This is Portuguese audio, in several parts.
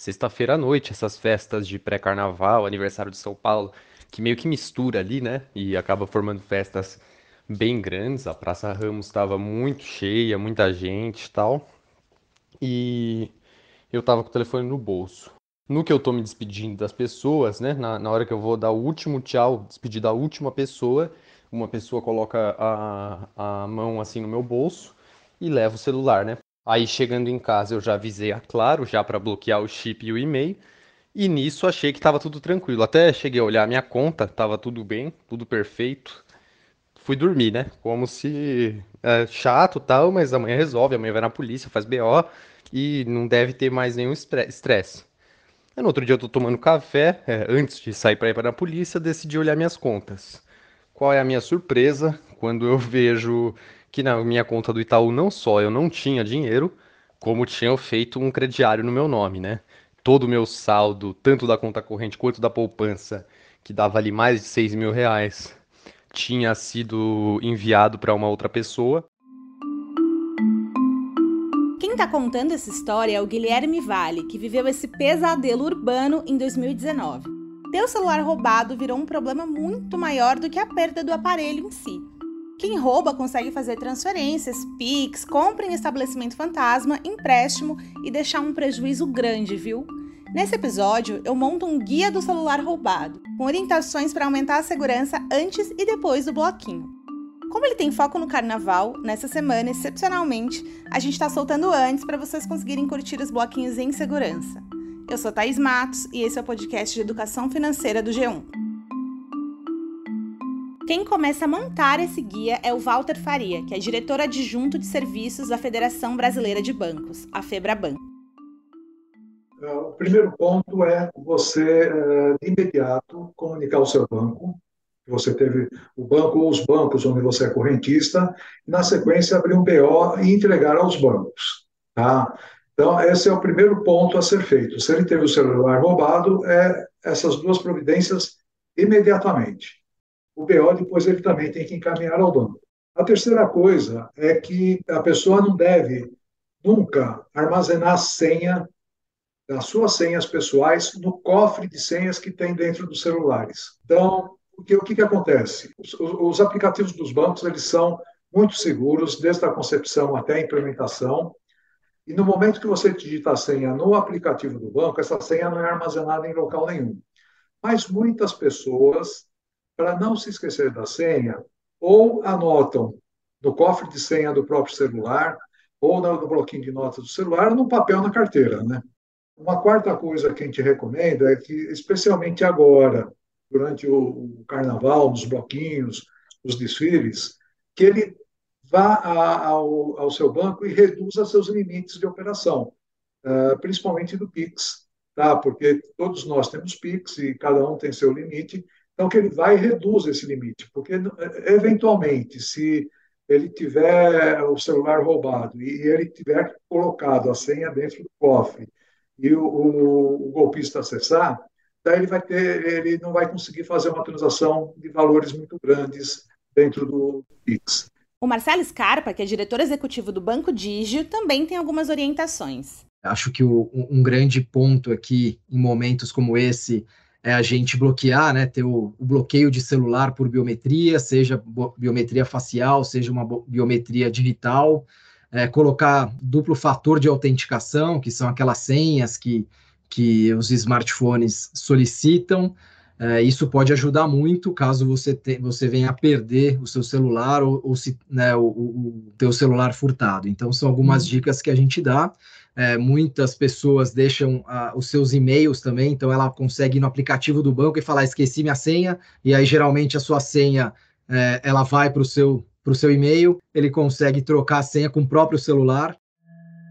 sexta-feira à noite, essas festas de pré-carnaval, aniversário de São Paulo, que meio que mistura ali, né? E acaba formando festas bem grandes. A Praça Ramos estava muito cheia, muita gente e tal. E eu tava com o telefone no bolso. No que eu tô me despedindo das pessoas, né? Na, na hora que eu vou dar o último tchau, despedir da última pessoa, uma pessoa coloca a, a mão assim no meu bolso e leva o celular, né? Aí chegando em casa eu já avisei a Claro já para bloquear o chip e o e-mail. E nisso achei que estava tudo tranquilo. Até cheguei a olhar a minha conta, estava tudo bem, tudo perfeito. Fui dormir, né? Como se é chato tal, mas amanhã resolve, amanhã vai na polícia, faz BO e não deve ter mais nenhum estresse. No outro dia eu tô tomando café, é, antes de sair para ir para a polícia, decidi olhar minhas contas. Qual é a minha surpresa quando eu vejo que na minha conta do Itaú não só eu não tinha dinheiro, como tinham feito um crediário no meu nome, né? Todo o meu saldo, tanto da conta corrente quanto da poupança, que dava ali mais de 6 mil reais, tinha sido enviado para uma outra pessoa. Quem está contando essa história é o Guilherme Vale, que viveu esse pesadelo urbano em 2019. Ter o celular roubado virou um problema muito maior do que a perda do aparelho em si. Quem rouba consegue fazer transferências, PIX, compra em estabelecimento fantasma, empréstimo e deixar um prejuízo grande, viu? Nesse episódio, eu monto um guia do celular roubado, com orientações para aumentar a segurança antes e depois do bloquinho. Como ele tem foco no carnaval, nessa semana, excepcionalmente, a gente está soltando antes para vocês conseguirem curtir os bloquinhos em segurança. Eu sou Thaís Matos e esse é o podcast de educação financeira do G1. Quem começa a montar esse guia é o Walter Faria, que é diretor adjunto de serviços da Federação Brasileira de Bancos, a FEBRABAN. É, o primeiro ponto é você, é, de imediato, comunicar ao seu banco que você teve o banco ou os bancos onde você é correntista, e na sequência abrir um BO e entregar aos bancos. Tá? Então, esse é o primeiro ponto a ser feito. Se ele teve o celular roubado, é essas duas providências imediatamente o BO depois ele também tem que encaminhar ao banco. A terceira coisa é que a pessoa não deve nunca armazenar a senha das suas senhas pessoais no cofre de senhas que tem dentro dos celulares. Então, o que, que acontece? Os, os aplicativos dos bancos eles são muito seguros, desde a concepção até a implementação. E no momento que você digita a senha no aplicativo do banco, essa senha não é armazenada em local nenhum. Mas muitas pessoas para não se esquecer da senha, ou anotam no cofre de senha do próprio celular, ou no bloquinho de notas do celular, ou no papel na carteira. Né? Uma quarta coisa que a gente recomenda é que, especialmente agora, durante o, carnaval, nos bloquinhos, os desfiles, que ele vá ao, ao, seu banco e reduza seus limites de operação, uh, principalmente do Pix, tá? porque todos nós temos Pix e cada um tem seu limite, então, que ele vai e reduz esse limite, porque, eventualmente, se ele tiver o celular roubado e ele tiver colocado a senha dentro do cofre e o, o, o golpista acessar, daí ele vai ter, ele não vai conseguir fazer uma transação de valores muito grandes dentro do Pix. O Marcelo Scarpa, que é diretor executivo do Banco Digio, também tem algumas orientações. Acho que o, um grande ponto aqui, em momentos como esse, é a gente bloquear, né, ter o, o, bloqueio de celular por biometria, seja biometria facial, seja uma biometria digital, é, colocar duplo fator de autenticação, que são aquelas senhas que, que os smartphones solicitam. É, isso pode ajudar muito caso você, te, você venha a perder o seu celular ou, ou se né, o, o, teu celular furtado. Então, são algumas uhum. dicas que a gente dá. É, muitas pessoas deixam ah, os seus e-mails também, então ela consegue ir no aplicativo do banco e falar: esqueci minha senha, e aí geralmente a sua senha é, ela vai para o seu, seu e-mail, ele consegue trocar a senha com o próprio celular.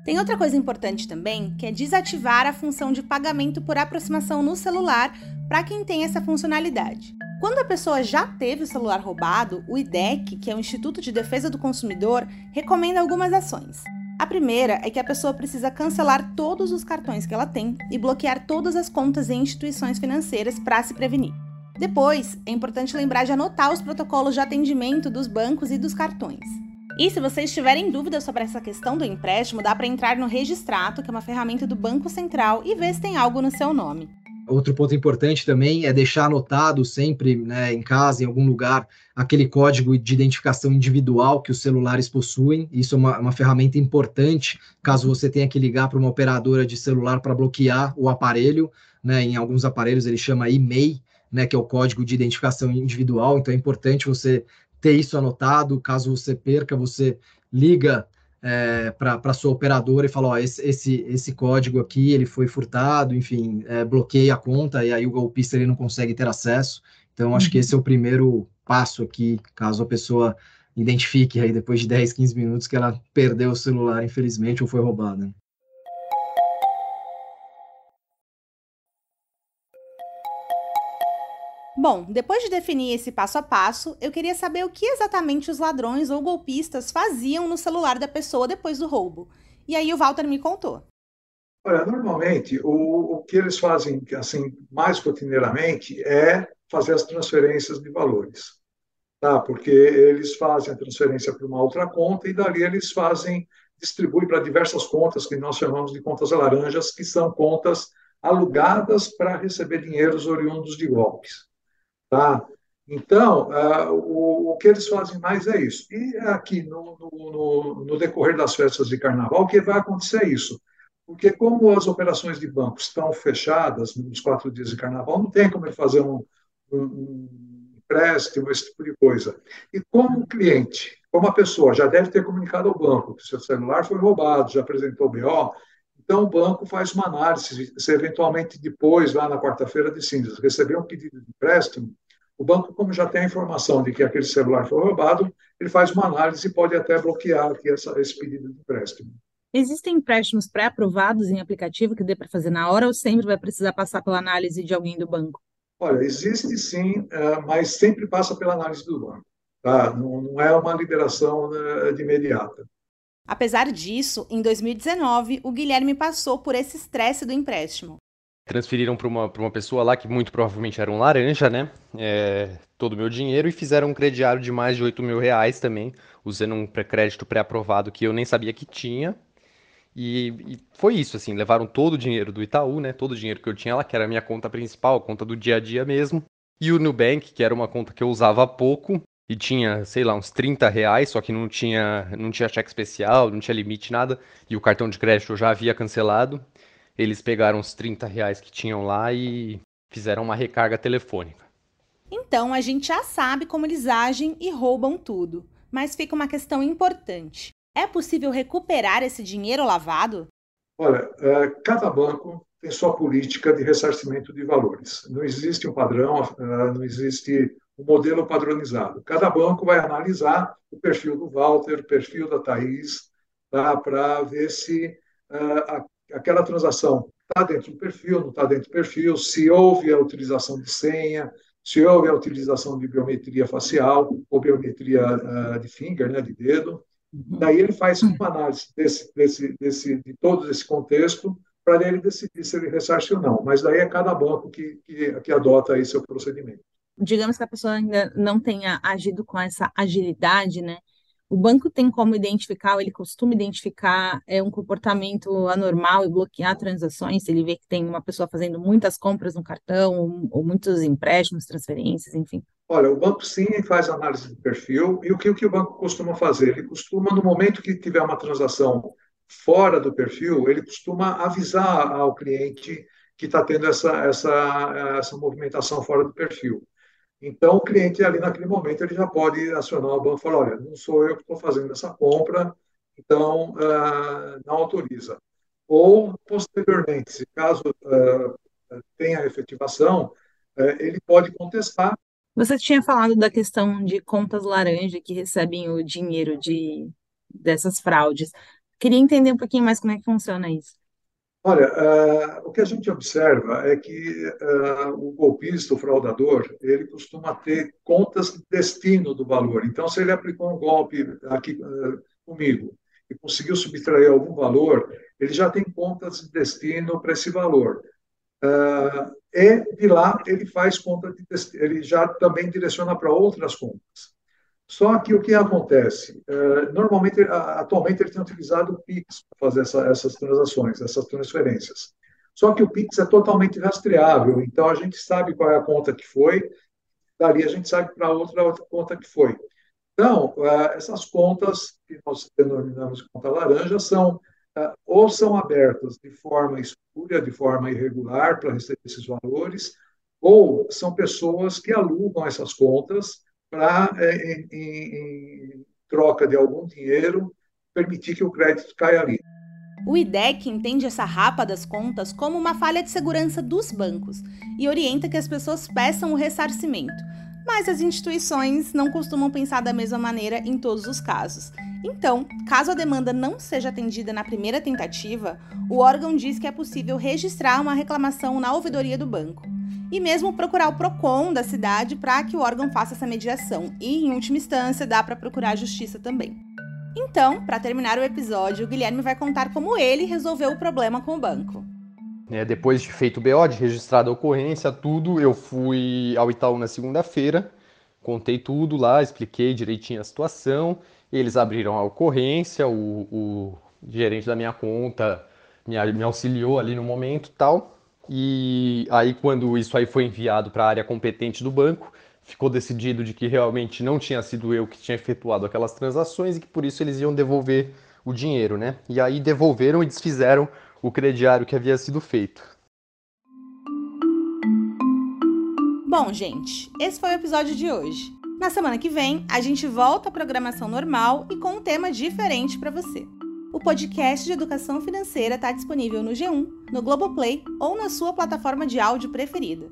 Tem outra coisa importante também, que é desativar a função de pagamento por aproximação no celular para quem tem essa funcionalidade. Quando a pessoa já teve o celular roubado, o IDEC, que é o Instituto de Defesa do Consumidor, recomenda algumas ações. A primeira é que a pessoa precisa cancelar todos os cartões que ela tem e bloquear todas as contas em instituições financeiras para se prevenir. Depois, é importante lembrar de anotar os protocolos de atendimento dos bancos e dos cartões. E se vocês tiverem dúvidas sobre essa questão do empréstimo, dá para entrar no Registrato, que é uma ferramenta do Banco Central, e ver se tem algo no seu nome. Outro ponto importante também é deixar anotado sempre né, em casa, em algum lugar, aquele código de identificação individual que os celulares possuem. Isso é uma, uma ferramenta importante caso você tenha que ligar para uma operadora de celular para bloquear o aparelho. Né, em alguns aparelhos ele chama e-mail, né, que é o código de identificação individual. Então é importante você ter isso anotado. Caso você perca, você liga é, para sua operadora e falar, ó, esse, esse, esse código aqui, ele foi furtado, enfim, é, bloqueia a conta e aí o golpista ele não consegue ter acesso. Então, acho que esse é o primeiro passo aqui, caso a pessoa identifique aí depois de 10, 15 minutos que ela perdeu o celular, infelizmente, ou foi roubada. Bom, depois de definir esse passo a passo, eu queria saber o que exatamente os ladrões ou golpistas faziam no celular da pessoa depois do roubo. E aí o Walter me contou. Olha, normalmente o, o que eles fazem assim mais rotineiramente é fazer as transferências de valores, tá? Porque eles fazem a transferência para uma outra conta e dali eles fazem distribuem para diversas contas que nós chamamos de contas laranjas, que são contas alugadas para receber dinheiros oriundos de golpes. Tá? Então, uh, o, o, que eles fazem mais é isso. E aqui, no, no, no, decorrer das festas de carnaval, que vai acontecer isso. Porque, como as operações de banco estão fechadas nos quatro dias de carnaval, não tem como ele fazer um, um, um empréstimo, esse tipo de coisa. E como o cliente, como a pessoa já deve ter comunicado ao banco que seu celular foi roubado, já apresentou o BO, então, o banco faz uma análise. Se eventualmente depois, lá na quarta-feira de cinzas, receber um pedido de empréstimo, o banco, como já tem a informação de que aquele celular foi roubado, ele faz uma análise e pode até bloquear aqui essa, esse pedido de empréstimo. Existem empréstimos pré-aprovados em aplicativo que dê para fazer na hora ou sempre vai precisar passar pela análise de alguém do banco? Olha, existe sim, é, mas sempre passa pela análise do banco. Tá? Não, é uma liberação né, de imediata. Apesar disso, em 2019, o Guilherme passou por esse estresse do empréstimo. Transferiram para uma, uma pessoa lá que muito provavelmente era um laranja, né? É, todo o meu dinheiro e fizeram um crediário de mais de 8 mil reais também, usando um crédito pré-aprovado que eu nem sabia que tinha. E, e, foi isso, assim, levaram todo o dinheiro do Itaú, né? Todo o dinheiro que eu tinha lá, que era a minha conta principal, a conta do dia a dia mesmo. E o Nubank, que era uma conta que eu usava pouco, e tinha, sei lá, uns 30 reais, só que não tinha, não tinha cheque especial, não tinha limite, nada, e o cartão de crédito eu já havia cancelado. Eles pegaram os 30 reais que tinham lá e fizeram uma recarga telefônica. Então a gente já sabe como eles agem e roubam tudo. Mas fica uma questão importante: é possível recuperar esse dinheiro lavado? Olha, é, cada banco tem sua política de ressarcimento de valores. Não existe um padrão, é, não existe o modelo padronizado. Cada banco vai analisar o perfil do Walter, o perfil da Thaís, tá, para ver se uh, a, aquela transação está dentro do perfil, não está dentro do perfil, se houve a utilização de senha, se houve a utilização de biometria facial ou biometria uh, de finger, né, de dedo. Uhum. Daí ele faz uma análise desse, desse, desse, de todo esse contexto para ele decidir se ele ressarce ou não. Mas daí é cada banco que, que, que adota aí seu procedimento digamos que a pessoa ainda não tenha agido com essa agilidade, né? O banco tem como identificar, ele costuma identificar é, um comportamento anormal e bloquear transações, ele vê que tem uma pessoa fazendo muitas compras no cartão, ou, ou muitos empréstimos, transferências, enfim. Olha, o banco sim faz análise de perfil, e o que, o que o banco costuma fazer? Ele costuma, no momento que tiver uma transação fora do perfil, ele costuma avisar ao cliente que está tendo essa, essa, essa movimentação fora do perfil. Então, o cliente ali naquele momento ele já pode acionar o banco e falar, olha, não sou eu que estou fazendo essa compra, então uh, não autoriza. Ou, posteriormente, se caso uh, tenha efetivação, uh, ele pode contestar. Você tinha falado da questão de contas laranja que recebem o dinheiro de, dessas fraudes. Queria entender um pouquinho mais como é que funciona isso. Olha, uh, o que a gente observa é que uh, o golpista, o fraudador, ele costuma ter contas de destino do valor. Então, se ele aplicou um golpe aqui uh, comigo e conseguiu subtrair algum valor, ele já tem contas de destino para esse valor. e de lá ele faz conta de destino, ele já também direciona para outras contas. Só que o que acontece? É, normalmente, atualmente, eles têm utilizado o Pix para fazer essa, essas transações, essas transferências. Só que o Pix é totalmente rastreável, então a gente sabe qual é a conta que foi, dali a gente sabe para outra, outra conta que foi. Então, é, essas contas, que nós denominamos de conta laranja, são é, ou são abertas de forma espúria, de forma irregular para receber esses valores, ou são pessoas que alugam essas contas para, é, em, em, troca de algum dinheiro, permitir que o crédito caia ali. O IDEC entende essa rapa das contas como uma falha de segurança dos bancos e orienta que as pessoas peçam o ressarcimento. Mas as instituições não costumam pensar da mesma maneira em todos os casos. Então, caso a demanda não seja atendida na primeira tentativa, o órgão diz que é possível registrar uma reclamação na ouvidoria do banco e mesmo procurar o PROCON da cidade para que o órgão faça essa mediação. E, em última instância, dá para procurar a justiça também. Então, para terminar o episódio, o Guilherme vai contar como ele resolveu o problema com o banco. É, depois de feito o BO, de registrada a ocorrência, tudo, eu fui ao Itaú na segunda-feira, contei tudo lá, expliquei direitinho a situação, eles abriram a ocorrência, o, o gerente da minha conta me, me auxiliou ali no momento tal, e aí, quando isso aí foi enviado para a área competente do banco, ficou decidido de que realmente não tinha sido eu que tinha efetuado aquelas transações e que por isso eles iam devolver o dinheiro, né? E aí devolveram e desfizeram o crediário que havia sido feito. Bom, gente, esse foi o episódio de hoje. Na semana que vem, a gente volta à programação normal e com um tema diferente para você. O podcast de educação financeira está disponível no G1, no Globoplay ou na sua plataforma de áudio preferida.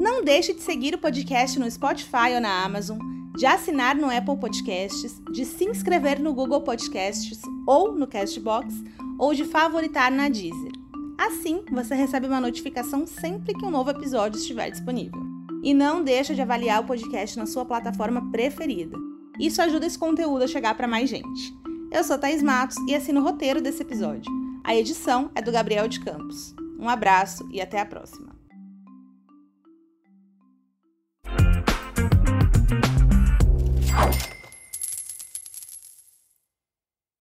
Não deixe de seguir o podcast no Spotify ou na Amazon, de assinar no Apple Podcasts, de se inscrever no Google Podcasts ou no Castbox, ou de favoritar na Deezer. Assim, você recebe uma notificação sempre que um novo episódio estiver disponível. E não deixe de avaliar o podcast na sua plataforma preferida. Isso ajuda esse conteúdo a chegar para mais gente. Eu sou Thais Matos e assino o roteiro desse episódio. A edição é do Gabriel de Campos. Um abraço e até a próxima.